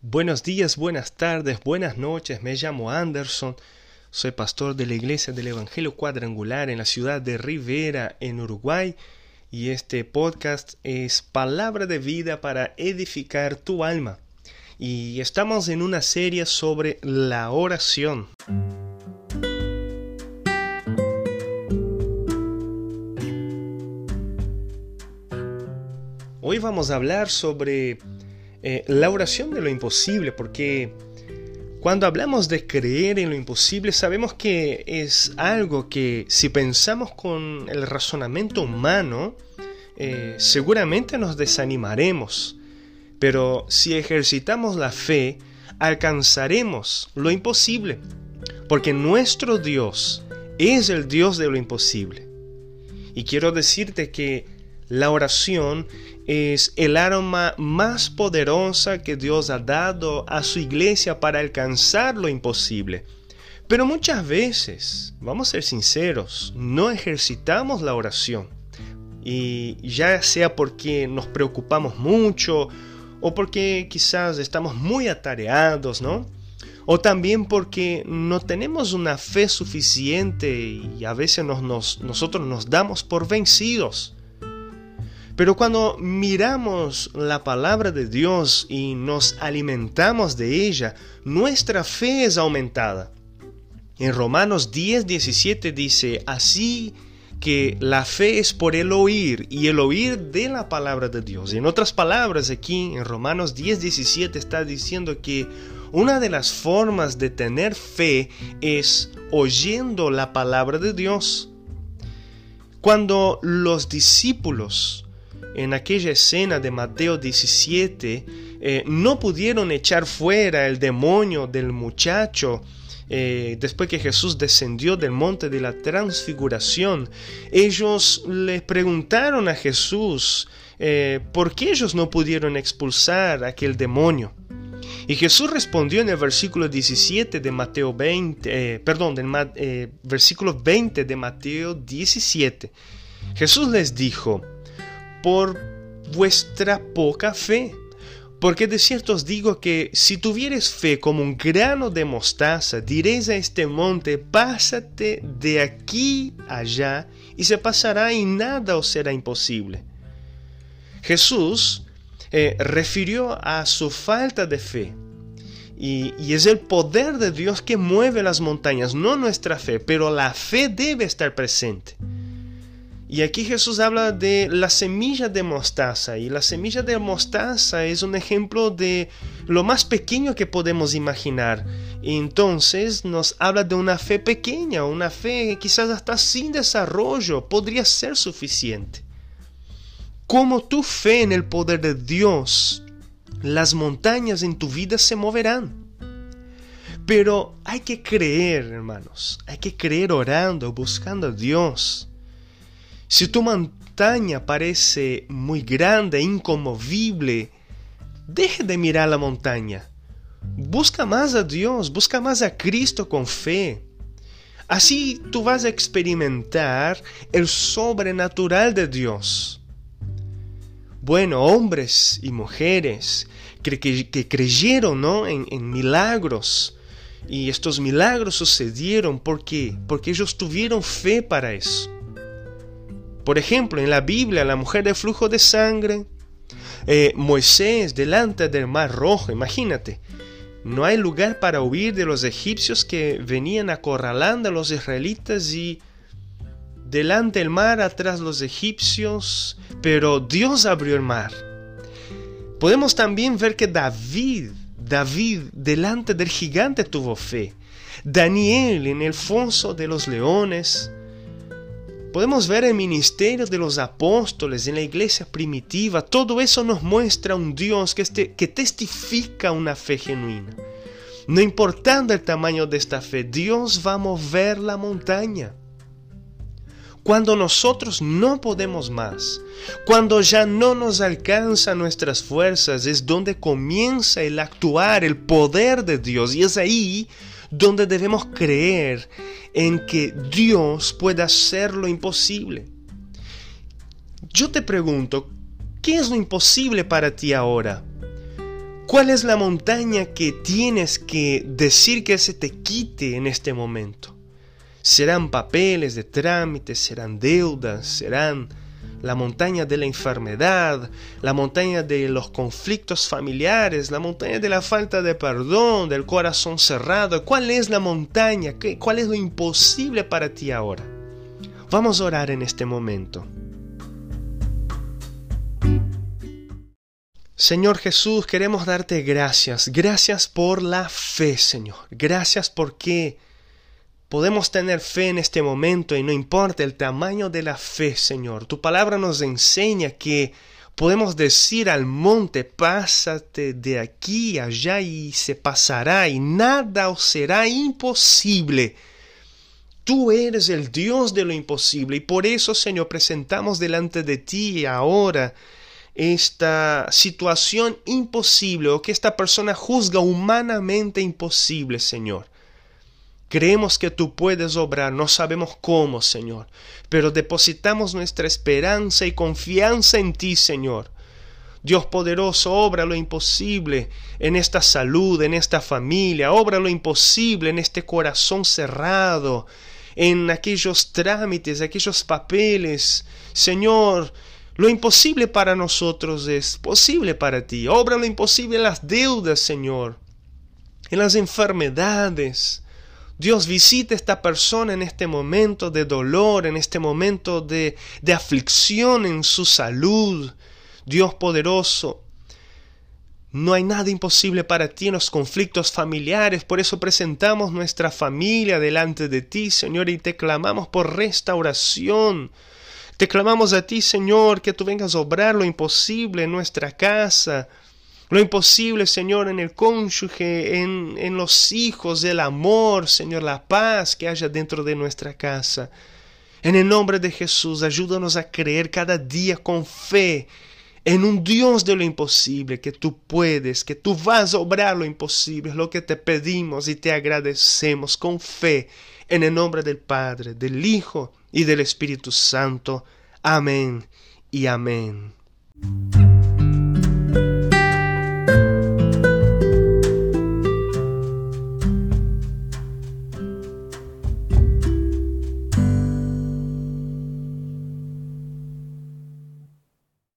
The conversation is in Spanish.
Buenos días, buenas tardes, buenas noches. Me llamo Anderson. Soy pastor de la Iglesia del Evangelio Cuadrangular en la ciudad de Rivera, en Uruguay. Y este podcast es palabra de vida para edificar tu alma. Y estamos en una serie sobre la oración. Hoy vamos a hablar sobre eh, la oración de lo imposible, porque cuando hablamos de creer en lo imposible, sabemos que es algo que si pensamos con el razonamiento humano, eh, seguramente nos desanimaremos. Pero si ejercitamos la fe, alcanzaremos lo imposible, porque nuestro Dios es el Dios de lo imposible. Y quiero decirte que la oración es el arma más poderosa que Dios ha dado a su iglesia para alcanzar lo imposible. Pero muchas veces, vamos a ser sinceros, no ejercitamos la oración. Y ya sea porque nos preocupamos mucho o porque quizás estamos muy atareados, ¿no? O también porque no tenemos una fe suficiente y a veces nosotros nos damos por vencidos. Pero cuando miramos la palabra de Dios y nos alimentamos de ella, nuestra fe es aumentada. En Romanos 10, 17 dice, así que la fe es por el oír y el oír de la palabra de Dios. En otras palabras, aquí en Romanos 10, 17 está diciendo que una de las formas de tener fe es oyendo la palabra de Dios. Cuando los discípulos en aquella escena de Mateo 17, eh, no pudieron echar fuera el demonio del muchacho eh, después que Jesús descendió del monte de la transfiguración, ellos le preguntaron a Jesús eh, por qué ellos no pudieron expulsar aquel demonio. Y Jesús respondió en el versículo 17 de Mateo 20, perdón, del versículo 20 de Mateo 17. Jesús les dijo, por vuestra poca fe. Porque de cierto os digo que si tuvieres fe como un grano de mostaza, diréis a este monte, pásate de aquí allá, y se pasará y nada os será imposible. Jesús eh, refirió a su falta de fe. Y, y es el poder de Dios que mueve las montañas, no nuestra fe, pero la fe debe estar presente. Y aquí Jesús habla de la semilla de mostaza. Y la semilla de mostaza es un ejemplo de lo más pequeño que podemos imaginar. Y entonces nos habla de una fe pequeña, una fe quizás hasta sin desarrollo podría ser suficiente. Como tu fe en el poder de Dios, las montañas en tu vida se moverán. Pero hay que creer, hermanos. Hay que creer orando, buscando a Dios. Si tu montaña parece muy grande, inconmovible, deje de mirar la montaña. Busca más a Dios, busca más a Cristo con fe. Así tú vas a experimentar el sobrenatural de Dios. Bueno, hombres y mujeres que, creyeron ¿no? en, en milagros, y estos milagros sucedieron porque, porque ellos tuvieron fe para eso. Por ejemplo, en la Biblia, la mujer de flujo de sangre, eh, Moisés delante del mar rojo, imagínate, no hay lugar para huir de los egipcios que venían acorralando a los israelitas y delante el mar, atrás los egipcios, pero Dios abrió el mar. Podemos también ver que David, David delante del gigante tuvo fe. Daniel en el foso de los leones, Podemos ver el ministerio de los apóstoles en la iglesia primitiva. Todo eso nos muestra un Dios que, este, que testifica una fe genuina. No importando el tamaño de esta fe, Dios va a mover la montaña. Cuando nosotros no podemos más, cuando ya no nos alcanzan nuestras fuerzas, es donde comienza el actuar, el poder de Dios. Y es ahí donde debemos creer en que Dios puede hacer lo imposible. Yo te pregunto, ¿qué es lo imposible para ti ahora? ¿Cuál es la montaña que tienes que decir que se te quite en este momento? Serán papeles de trámites, serán deudas, serán la montaña de la enfermedad, la montaña de los conflictos familiares, la montaña de la falta de perdón, del corazón cerrado. ¿Cuál es la montaña? ¿Cuál es lo imposible para ti ahora? Vamos a orar en este momento. Señor Jesús, queremos darte gracias. Gracias por la fe, Señor. Gracias porque podemos tener fe en este momento y no importa el tamaño de la fe, Señor. Tu palabra nos enseña que podemos decir al monte, pásate de aquí allá y se pasará y nada os será imposible. Tú eres el Dios de lo imposible y por eso, Señor, presentamos delante de ti ahora esta situación imposible o que esta persona juzga humanamente imposible, Señor. Creemos que tú puedes obrar, no sabemos cómo, Señor, pero depositamos nuestra esperanza y confianza en ti, Señor. Dios poderoso, obra lo imposible en esta salud, en esta familia, obra lo imposible en este corazón cerrado, en aquellos trámites, aquellos papeles. Señor, lo imposible para nosotros es posible para ti. Obra lo imposible en las deudas, Señor, en las enfermedades. Dios visita a esta persona en este momento de dolor, en este momento de, de aflicción en su salud. Dios poderoso, no hay nada imposible para ti en los conflictos familiares, por eso presentamos nuestra familia delante de ti, Señor, y te clamamos por restauración. Te clamamos a ti, Señor, que tú vengas a obrar lo imposible en nuestra casa, lo imposible, Señor, en el cónyuge, en, en los hijos, el amor, Señor, la paz que haya dentro de nuestra casa. En el nombre de Jesús, ayúdanos a creer cada día con fe en un Dios de lo imposible, que tú puedes, que tú vas a obrar lo imposible, lo que te pedimos y te agradecemos con fe, en el nombre del Padre, del Hijo y del Espíritu Santo. Amén y amén.